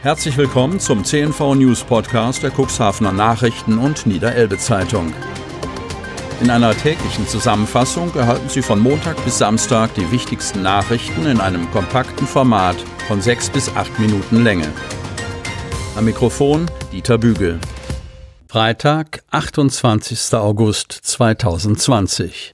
Herzlich willkommen zum CNV News Podcast der Cuxhavener Nachrichten und Niederelbe Zeitung. In einer täglichen Zusammenfassung erhalten Sie von Montag bis Samstag die wichtigsten Nachrichten in einem kompakten Format von sechs bis acht Minuten Länge. Am Mikrofon Dieter Bügel. Freitag, 28. August 2020.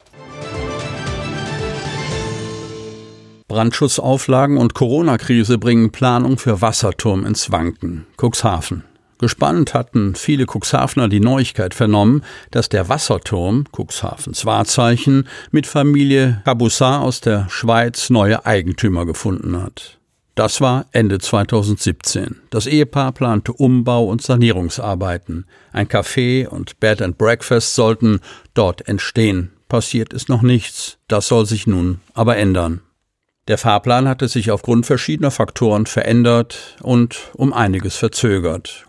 Brandschutzauflagen und Corona-Krise bringen Planung für Wasserturm ins Wanken. Cuxhaven. Gespannt hatten viele Cuxhavener die Neuigkeit vernommen, dass der Wasserturm, Cuxhavens Wahrzeichen, mit Familie Caboussat aus der Schweiz neue Eigentümer gefunden hat. Das war Ende 2017. Das Ehepaar plante Umbau- und Sanierungsarbeiten. Ein Café und Bed and Breakfast sollten dort entstehen. Passiert ist noch nichts. Das soll sich nun aber ändern. Der Fahrplan hatte sich aufgrund verschiedener Faktoren verändert und um einiges verzögert.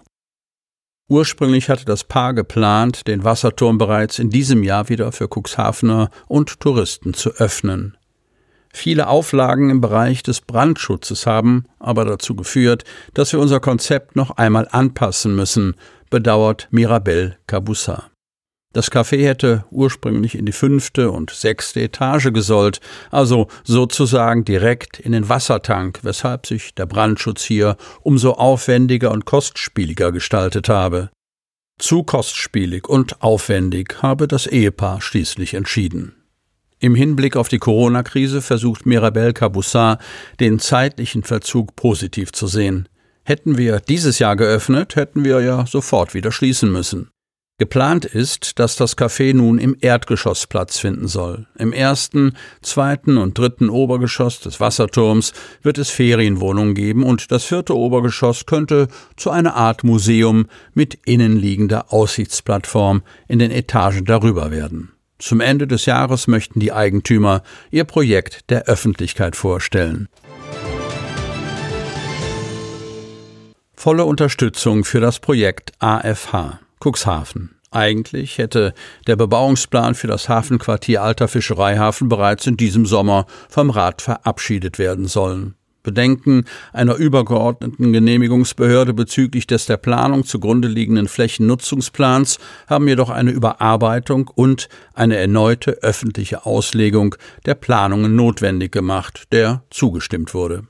Ursprünglich hatte das Paar geplant, den Wasserturm bereits in diesem Jahr wieder für Cuxhavener und Touristen zu öffnen. Viele Auflagen im Bereich des Brandschutzes haben aber dazu geführt, dass wir unser Konzept noch einmal anpassen müssen, bedauert Mirabel Cabussa. Das Café hätte ursprünglich in die fünfte und sechste Etage gesollt, also sozusagen direkt in den Wassertank, weshalb sich der Brandschutz hier umso aufwendiger und kostspieliger gestaltet habe. Zu kostspielig und aufwendig habe das Ehepaar schließlich entschieden. Im Hinblick auf die Corona-Krise versucht Mirabel Caboussat, den zeitlichen Verzug positiv zu sehen. Hätten wir dieses Jahr geöffnet, hätten wir ja sofort wieder schließen müssen. Geplant ist, dass das Café nun im Erdgeschoss Platz finden soll. Im ersten, zweiten und dritten Obergeschoss des Wasserturms wird es Ferienwohnungen geben und das vierte Obergeschoss könnte zu einer Art Museum mit innenliegender Aussichtsplattform in den Etagen darüber werden. Zum Ende des Jahres möchten die Eigentümer ihr Projekt der Öffentlichkeit vorstellen. Volle Unterstützung für das Projekt AFH. Cuxhaven. Eigentlich hätte der Bebauungsplan für das Hafenquartier Alter Fischereihafen bereits in diesem Sommer vom Rat verabschiedet werden sollen. Bedenken einer übergeordneten Genehmigungsbehörde bezüglich des der Planung zugrunde liegenden Flächennutzungsplans haben jedoch eine Überarbeitung und eine erneute öffentliche Auslegung der Planungen notwendig gemacht, der zugestimmt wurde.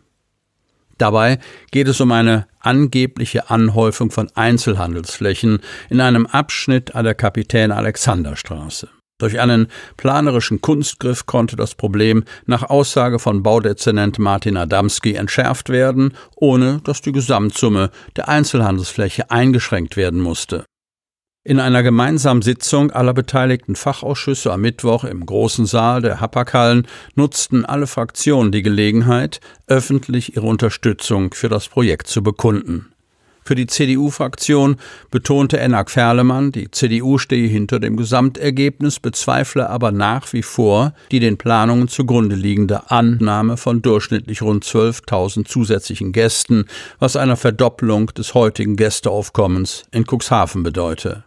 Dabei geht es um eine angebliche Anhäufung von Einzelhandelsflächen in einem Abschnitt an der Kapitän Alexander Straße. Durch einen planerischen Kunstgriff konnte das Problem nach Aussage von Baudezernent Martin Adamski entschärft werden, ohne dass die Gesamtsumme der Einzelhandelsfläche eingeschränkt werden musste. In einer gemeinsamen Sitzung aller beteiligten Fachausschüsse am Mittwoch im großen Saal der Hapaghallen nutzten alle Fraktionen die Gelegenheit, öffentlich ihre Unterstützung für das Projekt zu bekunden. Für die CDU-Fraktion betonte Enak Ferlemann, die CDU stehe hinter dem Gesamtergebnis, bezweifle aber nach wie vor die den Planungen zugrunde liegende Annahme von durchschnittlich rund 12.000 zusätzlichen Gästen, was einer Verdoppelung des heutigen Gästeaufkommens in Cuxhaven bedeute.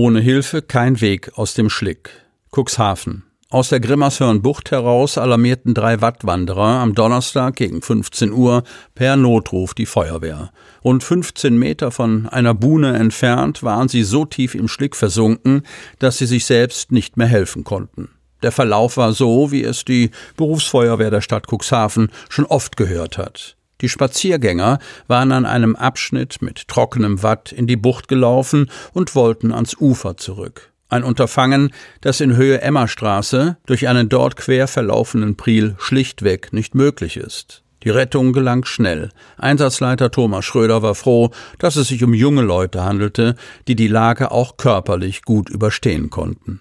Ohne Hilfe kein Weg aus dem Schlick. Cuxhaven. Aus der Grimmershörn-Bucht heraus alarmierten drei Wattwanderer am Donnerstag gegen 15 Uhr per Notruf die Feuerwehr. Rund 15 Meter von einer Buhne entfernt waren sie so tief im Schlick versunken, dass sie sich selbst nicht mehr helfen konnten. Der Verlauf war so, wie es die Berufsfeuerwehr der Stadt Cuxhaven schon oft gehört hat. Die Spaziergänger waren an einem Abschnitt mit trockenem Watt in die Bucht gelaufen und wollten ans Ufer zurück. Ein Unterfangen, das in Höhe Emmerstraße durch einen dort quer verlaufenden Priel schlichtweg nicht möglich ist. Die Rettung gelang schnell. Einsatzleiter Thomas Schröder war froh, dass es sich um junge Leute handelte, die die Lage auch körperlich gut überstehen konnten.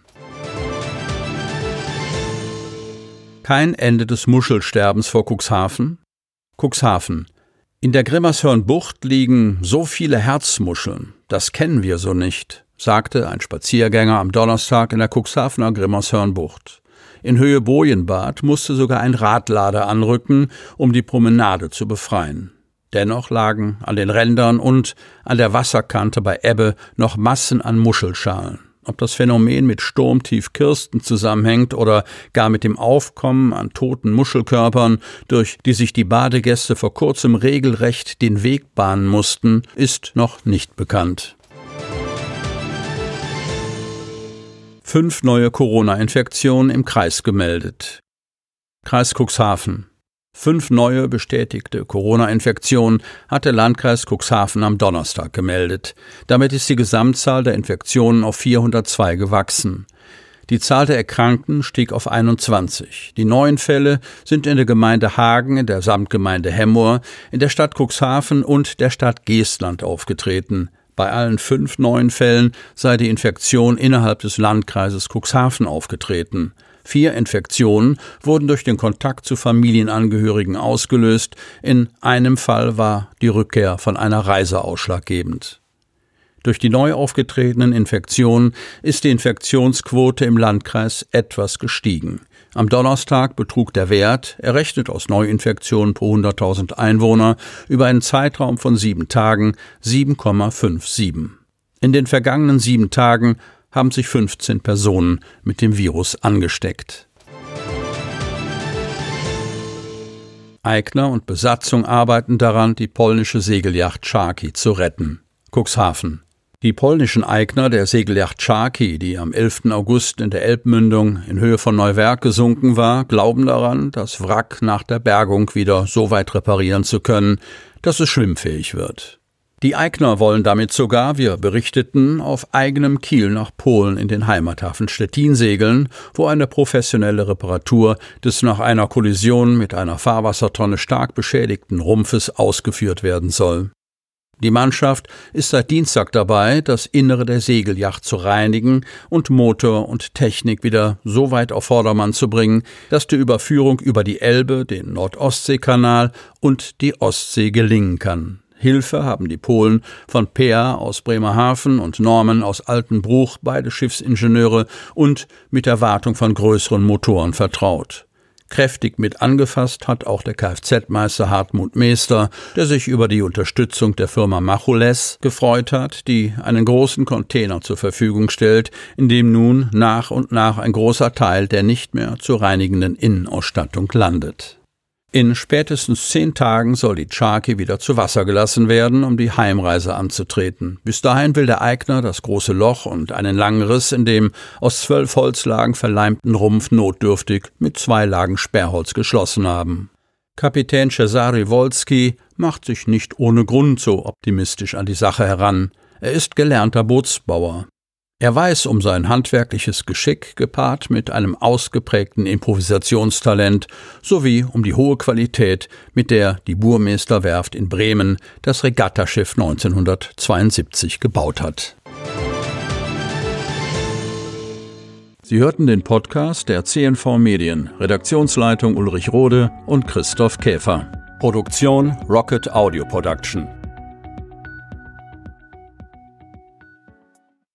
Kein Ende des Muschelsterbens vor Cuxhaven, Cuxhaven. In der Grimmershörn-Bucht liegen so viele Herzmuscheln. Das kennen wir so nicht, sagte ein Spaziergänger am Donnerstag in der Cuxhavener Grimmershörn-Bucht. In Höhe Bojenbad musste sogar ein Radlader anrücken, um die Promenade zu befreien. Dennoch lagen an den Rändern und an der Wasserkante bei Ebbe noch Massen an Muschelschalen. Ob das Phänomen mit Sturmtief Kirsten zusammenhängt oder gar mit dem Aufkommen an toten Muschelkörpern, durch die sich die Badegäste vor kurzem regelrecht den Weg bahnen mussten, ist noch nicht bekannt. Fünf neue Corona-Infektionen im Kreis gemeldet. Kreis Cuxhaven. Fünf neue bestätigte Corona-Infektionen hat der Landkreis Cuxhaven am Donnerstag gemeldet. Damit ist die Gesamtzahl der Infektionen auf 402 gewachsen. Die Zahl der Erkrankten stieg auf 21. Die neuen Fälle sind in der Gemeinde Hagen, in der Samtgemeinde Hemmoor, in der Stadt Cuxhaven und der Stadt Geestland aufgetreten. Bei allen fünf neuen Fällen sei die Infektion innerhalb des Landkreises Cuxhaven aufgetreten. Vier Infektionen wurden durch den Kontakt zu Familienangehörigen ausgelöst. In einem Fall war die Rückkehr von einer Reise ausschlaggebend. Durch die neu aufgetretenen Infektionen ist die Infektionsquote im Landkreis etwas gestiegen. Am Donnerstag betrug der Wert, errechnet aus Neuinfektionen pro 100.000 Einwohner, über einen Zeitraum von sieben Tagen 7,57. In den vergangenen sieben Tagen haben sich 15 Personen mit dem Virus angesteckt. Eigner und Besatzung arbeiten daran, die polnische Segelyacht Charki zu retten. Cuxhaven. Die polnischen Eigner der Segelyacht Charki, die am 11. August in der Elbmündung in Höhe von Neuwerk gesunken war, glauben daran, das Wrack nach der Bergung wieder so weit reparieren zu können, dass es schwimmfähig wird. Die Eigner wollen damit sogar, wir berichteten, auf eigenem Kiel nach Polen in den Heimathafen Stettin segeln, wo eine professionelle Reparatur des nach einer Kollision mit einer Fahrwassertonne stark beschädigten Rumpfes ausgeführt werden soll. Die Mannschaft ist seit Dienstag dabei, das Innere der Segelyacht zu reinigen und Motor und Technik wieder so weit auf Vordermann zu bringen, dass die Überführung über die Elbe, den Nordostseekanal und die Ostsee gelingen kann. Hilfe haben die Polen von Peer aus Bremerhaven und Norman aus Altenbruch, beide Schiffsingenieure, und mit Erwartung von größeren Motoren vertraut. Kräftig mit angefasst hat auch der Kfz-Meister Hartmut Meester, der sich über die Unterstützung der Firma Machules gefreut hat, die einen großen Container zur Verfügung stellt, in dem nun nach und nach ein großer Teil der nicht mehr zu reinigenden Innenausstattung landet. In spätestens zehn Tagen soll die Charki wieder zu Wasser gelassen werden, um die Heimreise anzutreten. Bis dahin will der Eigner das große Loch und einen langen Riss in dem aus zwölf Holzlagen verleimten Rumpf notdürftig mit zwei Lagen Sperrholz geschlossen haben. Kapitän Cesare Wolski macht sich nicht ohne Grund so optimistisch an die Sache heran. Er ist gelernter Bootsbauer. Er weiß um sein handwerkliches Geschick gepaart mit einem ausgeprägten Improvisationstalent sowie um die hohe Qualität, mit der die Burmesterwerft in Bremen das Regattaschiff 1972 gebaut hat. Sie hörten den Podcast der CNV Medien, Redaktionsleitung Ulrich Rode und Christoph Käfer. Produktion Rocket Audio Production.